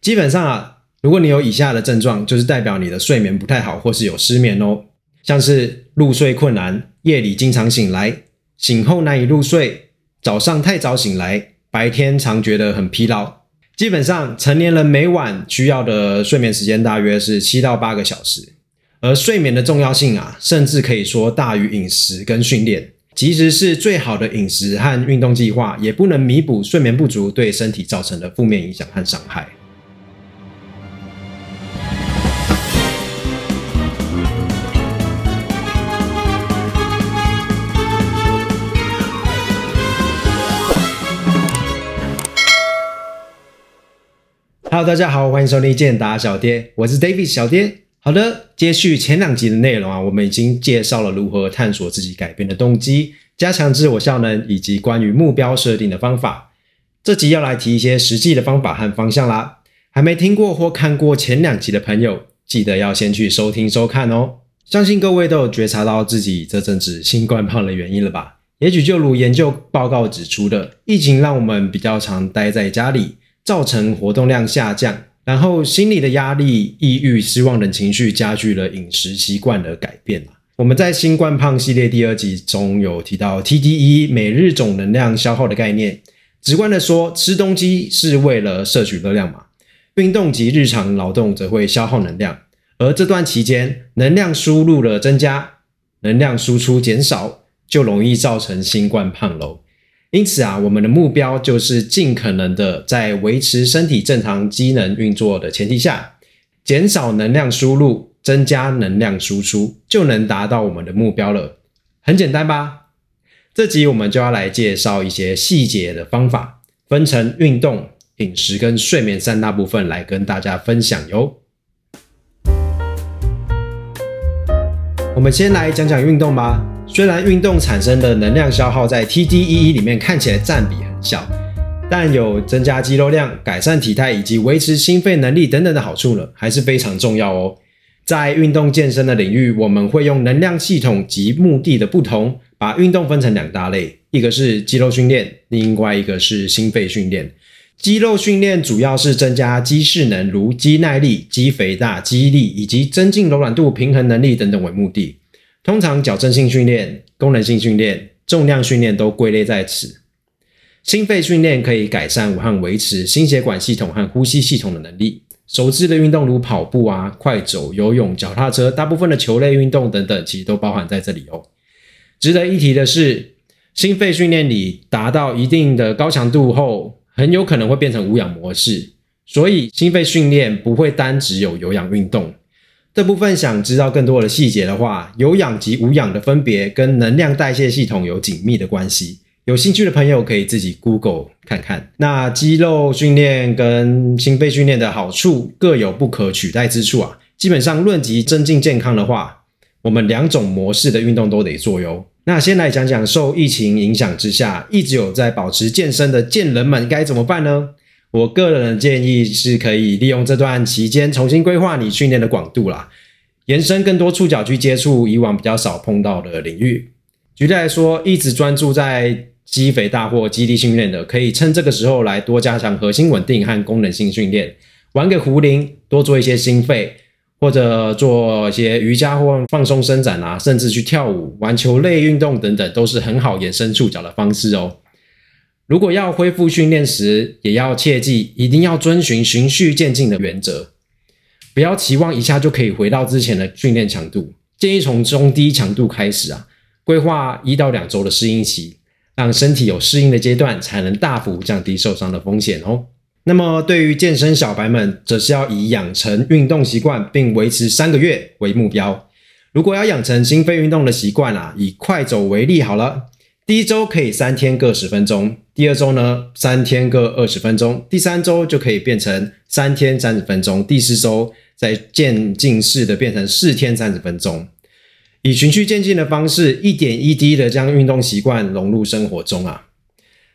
基本上啊，如果你有以下的症状，就是代表你的睡眠不太好，或是有失眠哦，像是入睡困难、夜里经常醒来、醒后难以入睡、早上太早醒来、白天常觉得很疲劳。基本上，成年人每晚需要的睡眠时间大约是七到八个小时，而睡眠的重要性啊，甚至可以说大于饮食跟训练。即使是最好的饮食和运动计划，也不能弥补睡眠不足对身体造成的负面影响和伤害。大家好，欢迎收听健达小爹，我是 David 小爹。好的，接续前两集的内容啊，我们已经介绍了如何探索自己改变的动机，加强自我效能，以及关于目标设定的方法。这集要来提一些实际的方法和方向啦。还没听过或看过前两集的朋友，记得要先去收听收看哦。相信各位都有觉察到自己这阵子新冠胖的原因了吧？也许就如研究报告指出的，疫情让我们比较常待在家里，造成活动量下降。然后心理的压力、抑郁、失望等情绪加剧了饮食习惯的改变我们在新冠胖系列第二集中有提到 TDE 每日总能量消耗的概念。直观的说，吃东西是为了摄取热量嘛？运动及日常劳动则会消耗能量，而这段期间能量输入了增加，能量输出减少，就容易造成新冠胖喽。因此啊，我们的目标就是尽可能的在维持身体正常机能运作的前提下，减少能量输入，增加能量输出，就能达到我们的目标了。很简单吧？这集我们就要来介绍一些细节的方法，分成运动、饮食跟睡眠三大部分来跟大家分享哟。我们先来讲讲运动吧。虽然运动产生的能量消耗在 TDEE 里面看起来占比很小，但有增加肌肉量、改善体态以及维持心肺能力等等的好处呢，还是非常重要哦。在运动健身的领域，我们会用能量系统及目的的不同，把运动分成两大类，一个是肌肉训练，另外一个是心肺训练。肌肉训练主要是增加肌势能，如肌耐力、肌肥大、肌力以及增进柔软度、平衡能力等等为目的。通常矫正性训练、功能性训练、重量训练都归类在此。心肺训练可以改善和维持心血管系统和呼吸系统的能力。手肢的运动如跑步啊、快走、游泳、脚踏车，大部分的球类运动等等，其实都包含在这里哦。值得一提的是，心肺训练里达到一定的高强度后，很有可能会变成无氧模式，所以心肺训练不会单只有有氧运动。这部分想知道更多的细节的话，有氧及无氧的分别跟能量代谢系统有紧密的关系。有兴趣的朋友可以自己 Google 看看。那肌肉训练跟心肺训练的好处各有不可取代之处啊。基本上论及增进健康的话，我们两种模式的运动都得做哟。那先来讲讲受疫情影响之下一直有在保持健身的健人们该怎么办呢？我个人的建议是可以利用这段期间重新规划你训练的广度啦，延伸更多触角去接触以往比较少碰到的领域。举例来说，一直专注在肌肥大或肌力训练的，可以趁这个时候来多加强核心稳定和功能性训练，玩个壶铃，多做一些心肺，或者做一些瑜伽或放松伸展啊，甚至去跳舞、玩球类运动等等，都是很好延伸触角的方式哦。如果要恢复训练时，也要切记，一定要遵循循序渐进的原则，不要期望一下就可以回到之前的训练强度。建议从中低强度开始啊，规划一到两周的适应期，让身体有适应的阶段，才能大幅降低受伤的风险哦。那么，对于健身小白们，则是要以养成运动习惯并维持三个月为目标。如果要养成心肺运动的习惯啊，以快走为例好了。第一周可以三天各十分钟，第二周呢三天各二十分钟，第三周就可以变成三天三十分钟，第四周再渐进式的变成四天三十分钟，以循序渐进的方式，一点一滴的将运动习惯融入生活中啊。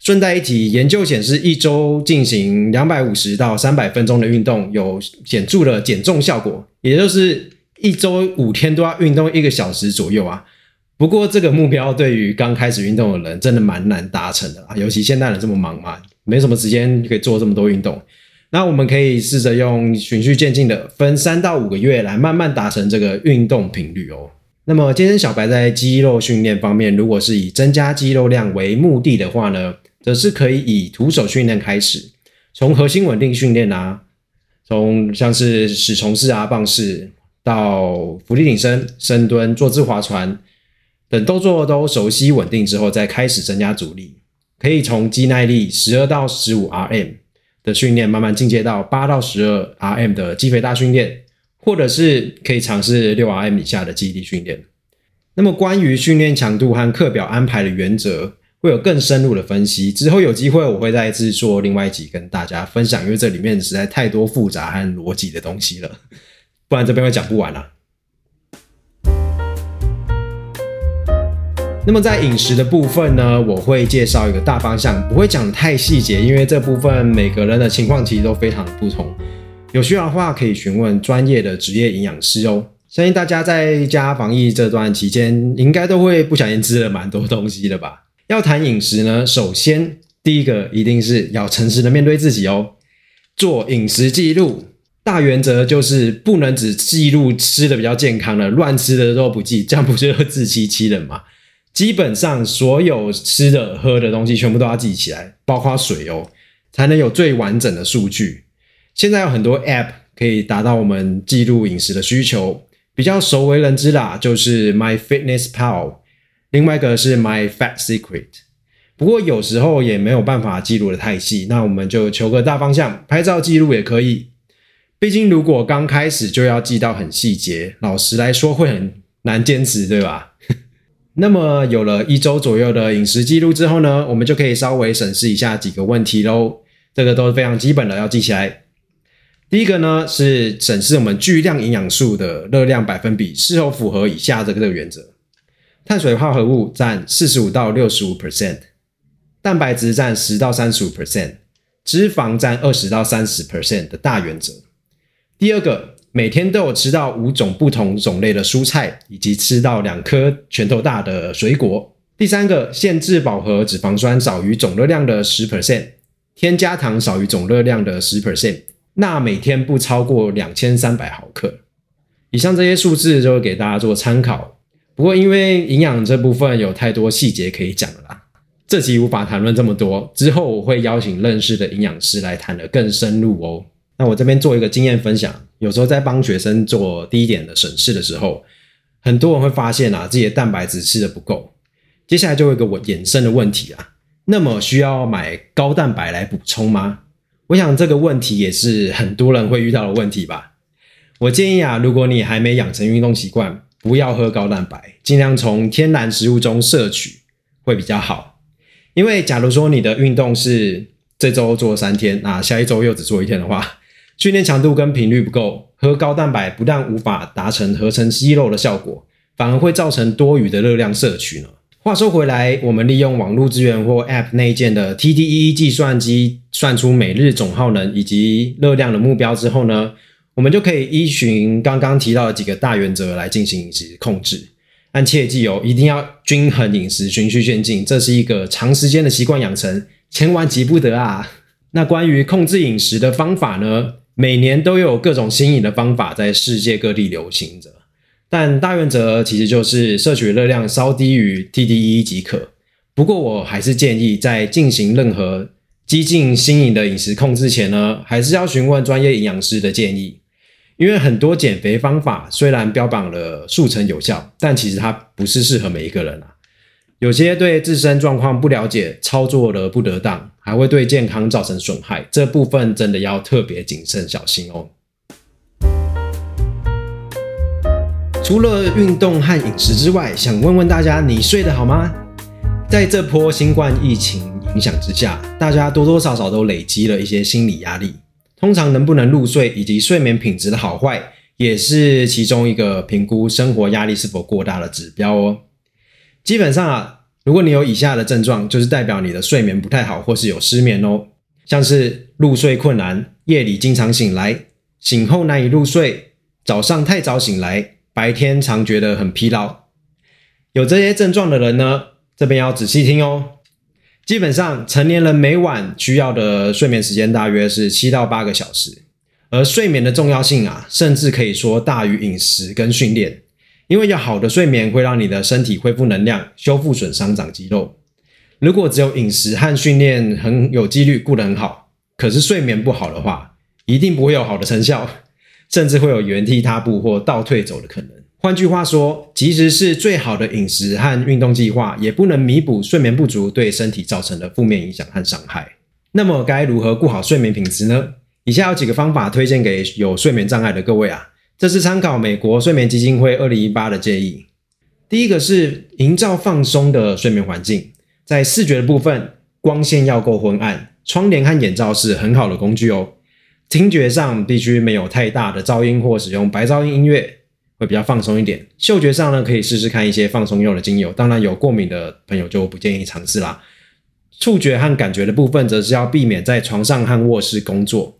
顺带一提，研究显示，一周进行两百五十到三百分钟的运动，有显著的减重效果，也就是一周五天都要运动一个小时左右啊。不过，这个目标对于刚开始运动的人真的蛮难达成的啊！尤其现代人这么忙嘛，没什么时间可以做这么多运动。那我们可以试着用循序渐进的分三到五个月来慢慢达成这个运动频率哦。那么健身小白在肌肉训练方面，如果是以增加肌肉量为目的的话呢，则是可以以徒手训练开始，从核心稳定训练啊，从像是死虫式啊、棒式到伏地挺身、深蹲、坐姿划船等动作都熟悉稳定之后，再开始增加阻力，可以从肌耐力十二到十五 RM。的训练慢慢进阶到八到十二 RM 的肌肥大训练，或者是可以尝试六 RM 以下的肌力训练。那么关于训练强度和课表安排的原则，会有更深入的分析。之后有机会我会再次做另外一集跟大家分享，因为这里面实在太多复杂和逻辑的东西了，不然这边会讲不完了。那么在饮食的部分呢，我会介绍一个大方向，不会讲太细节，因为这部分每个人的情况其实都非常不同。有需要的话可以询问专业的职业营养师哦。相信大家在家防疫这段期间，应该都会不小心吃了蛮多东西的吧？要谈饮食呢，首先第一个一定是要诚实的面对自己哦，做饮食记录。大原则就是不能只记录吃的比较健康的，乱吃的都不记，这样不就自欺欺人吗？基本上所有吃的喝的东西全部都要记起来，包括水哦，才能有最完整的数据。现在有很多 App 可以达到我们记录饮食的需求，比较熟为人知啦，就是 My Fitness Pal，另外一个是 My Fat Secret。不过有时候也没有办法记录的太细，那我们就求个大方向，拍照记录也可以。毕竟如果刚开始就要记到很细节，老实来说会很难坚持，对吧？那么有了一周左右的饮食记录之后呢，我们就可以稍微审视一下几个问题喽。这个都是非常基本的，要记起来。第一个呢是审视我们巨量营养素的热量百分比是否符合以下这个原则：碳水化合物占四十五到六十五 percent，蛋白质占十到三十五 percent，脂肪占二十到三十 percent 的大原则。第二个。每天都有吃到五种不同种类的蔬菜，以及吃到两颗拳头大的水果。第三个，限制饱和脂肪酸少于总热量的十 percent，添加糖少于总热量的十 percent，钠每天不超过两千三百毫克。以上这些数字就给大家做参考。不过因为营养这部分有太多细节可以讲了啦，这集无法谈论这么多。之后我会邀请认识的营养师来谈得更深入哦。那我这边做一个经验分享，有时候在帮学生做低点的审视的时候，很多人会发现啊，自己的蛋白质吃的不够，接下来就会一个我衍生的问题啊，那么需要买高蛋白来补充吗？我想这个问题也是很多人会遇到的问题吧。我建议啊，如果你还没养成运动习惯，不要喝高蛋白，尽量从天然食物中摄取会比较好。因为假如说你的运动是这周做三天，那下一周又只做一天的话，训练强度跟频率不够，喝高蛋白不但无法达成合成肌肉的效果，反而会造成多余的热量摄取呢。话说回来，我们利用网络资源或 App 内建的 TDEE 计算机算出每日总耗能以及热量的目标之后呢，我们就可以依循刚刚提到的几个大原则来进行饮食控制。但切记哦，一定要均衡饮食，循序渐进，这是一个长时间的习惯养成，千万急不得啊。那关于控制饮食的方法呢？每年都有各种新颖的方法在世界各地流行着，但大原则其实就是摄取热量稍低于 TDE 即可。不过我还是建议在进行任何激进新颖的饮食控制前呢，还是要询问专业营养师的建议，因为很多减肥方法虽然标榜了速成有效，但其实它不是适合每一个人啊。有些对自身状况不了解，操作的不得当，还会对健康造成损害，这部分真的要特别谨慎小心哦。除了运动和饮食之外，想问问大家，你睡得好吗？在这波新冠疫情影响之下，大家多多少少都累积了一些心理压力。通常能不能入睡以及睡眠品质的好坏，也是其中一个评估生活压力是否过大的指标哦。基本上啊，如果你有以下的症状，就是代表你的睡眠不太好，或是有失眠哦，像是入睡困难、夜里经常醒来、醒后难以入睡、早上太早醒来、白天常觉得很疲劳。有这些症状的人呢，这边要仔细听哦。基本上成年人每晚需要的睡眠时间大约是七到八个小时，而睡眠的重要性啊，甚至可以说大于饮食跟训练，因为要好的睡眠会让你的身体恢复能量、修复损伤、长肌肉。如果只有饮食和训练很有几率顾得很好，可是睡眠不好的话，一定不会有好的成效，甚至会有原地踏步或倒退走的可能。换句话说，即使是最好的饮食和运动计划，也不能弥补睡眠不足对身体造成的负面影响和伤害。那么，该如何顾好睡眠品质呢？以下有几个方法推荐给有睡眠障碍的各位啊。这是参考美国睡眠基金会二零一八的建议。第一个是营造放松的睡眠环境，在视觉的部分，光线要够昏暗，窗帘和眼罩是很好的工具哦。听觉上必须没有太大的噪音或使用白噪音音乐。会比较放松一点。嗅觉上呢，可以试试看一些放松用的精油，当然有过敏的朋友就不建议尝试啦。触觉和感觉的部分，则是要避免在床上和卧室工作，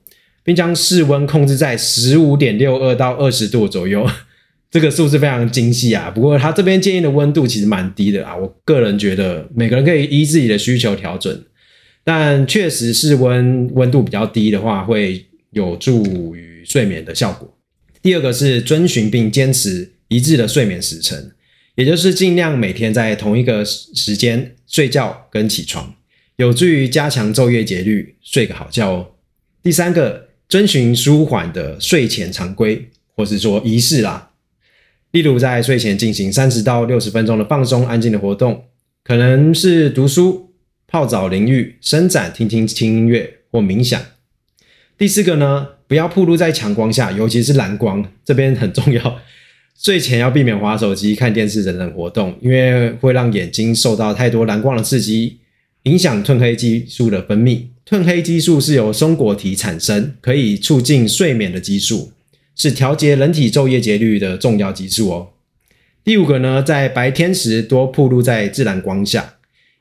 并将室温控制在十五点六二到二十度左右。这个数字非常精细啊，不过他这边建议的温度其实蛮低的啊。我个人觉得每个人可以依自己的需求调整，但确实室温温度比较低的话，会有助于睡眠的效果。第二个是遵循并坚持一致的睡眠时辰，也就是尽量每天在同一个时间睡觉跟起床，有助于加强昼夜节律，睡个好觉哦。第三个，遵循舒缓的睡前常规，或是说仪式啦，例如在睡前进行三十到六十分钟的放松安静的活动，可能是读书、泡澡、淋浴、伸展、听听轻音乐或冥想。第四个呢？不要暴露在强光下，尤其是蓝光，这边很重要。睡前要避免滑手机、看电视等等活动，因为会让眼睛受到太多蓝光的刺激，影响褪黑激素的分泌。褪黑激素是由松果体产生，可以促进睡眠的激素，是调节人体昼夜节律的重要激素哦。第五个呢，在白天时多暴露在自然光下，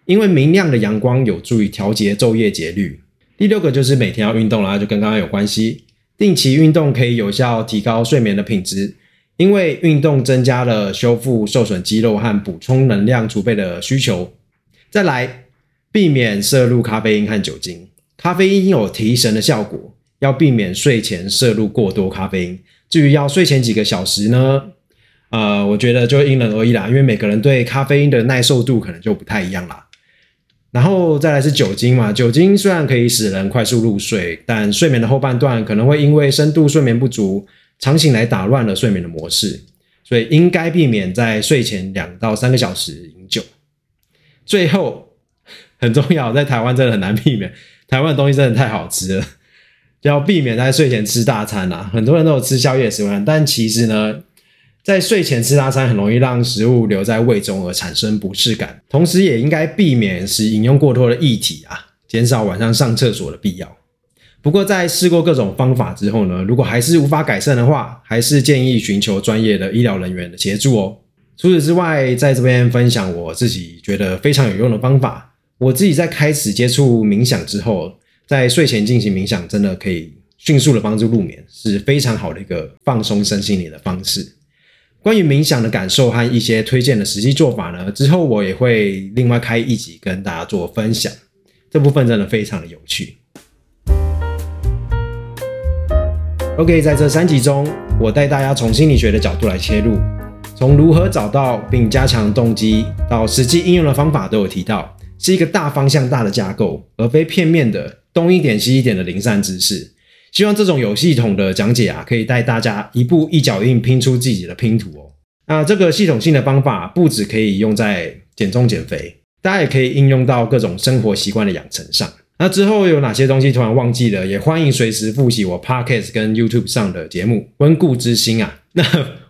因为明亮的阳光有助于调节昼夜节律。第六个就是每天要运动啦，就跟刚刚有关系。定期运动可以有效提高睡眠的品质，因为运动增加了修复受损肌肉和补充能量储备的需求。再来，避免摄入咖啡因和酒精。咖啡因有提神的效果，要避免睡前摄入过多咖啡因。至于要睡前几个小时呢？呃，我觉得就因人而异啦，因为每个人对咖啡因的耐受度可能就不太一样啦。然后再来是酒精嘛，酒精虽然可以使人快速入睡，但睡眠的后半段可能会因为深度睡眠不足，常醒来打乱了睡眠的模式，所以应该避免在睡前两到三个小时饮酒。最后很重要，在台湾真的很难避免，台湾的东西真的太好吃了，要避免在睡前吃大餐啊。很多人都有吃宵夜习惯，但其实呢。在睡前吃大餐很容易让食物留在胃中而产生不适感，同时也应该避免使饮用过多的液体啊，减少晚上上厕所的必要。不过在试过各种方法之后呢，如果还是无法改善的话，还是建议寻求专业的医疗人员的协助哦。除此之外，在这边分享我自己觉得非常有用的方法。我自己在开始接触冥想之后，在睡前进行冥想，真的可以迅速的帮助入眠，是非常好的一个放松身心灵的方式。关于冥想的感受和一些推荐的实际做法呢，之后我也会另外开一集跟大家做分享。这部分真的非常的有趣。OK，在这三集中，我带大家从心理学的角度来切入，从如何找到并加强动机到实际应用的方法都有提到，是一个大方向、大的架构，而非片面的东一点西一点的零散知识。希望这种有系统的讲解啊，可以带大家一步一脚印拼出自己的拼图哦。那这个系统性的方法不止可以用在减重减肥，大家也可以应用到各种生活习惯的养成上。那之后有哪些东西突然忘记了，也欢迎随时复习我 Podcast 跟 YouTube 上的节目。温故知新啊，那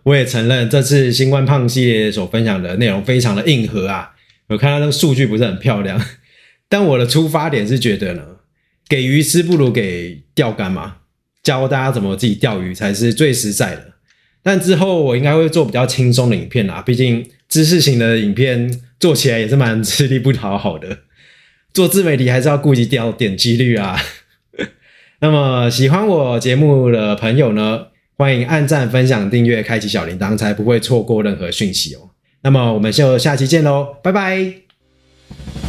我也承认这次新冠胖系列所分享的内容非常的硬核啊。我看到那个数据不是很漂亮，但我的出发点是觉得呢。给鱼吃不如给钓竿嘛，教大家怎么自己钓鱼才是最实在的。但之后我应该会做比较轻松的影片啦，毕竟知识型的影片做起来也是蛮吃力不讨好的。做自媒体还是要顾及掉点击率啊。那么喜欢我节目的朋友呢，欢迎按赞、分享、订阅、开启小铃铛，才不会错过任何讯息哦。那么我们就下期见喽，拜拜。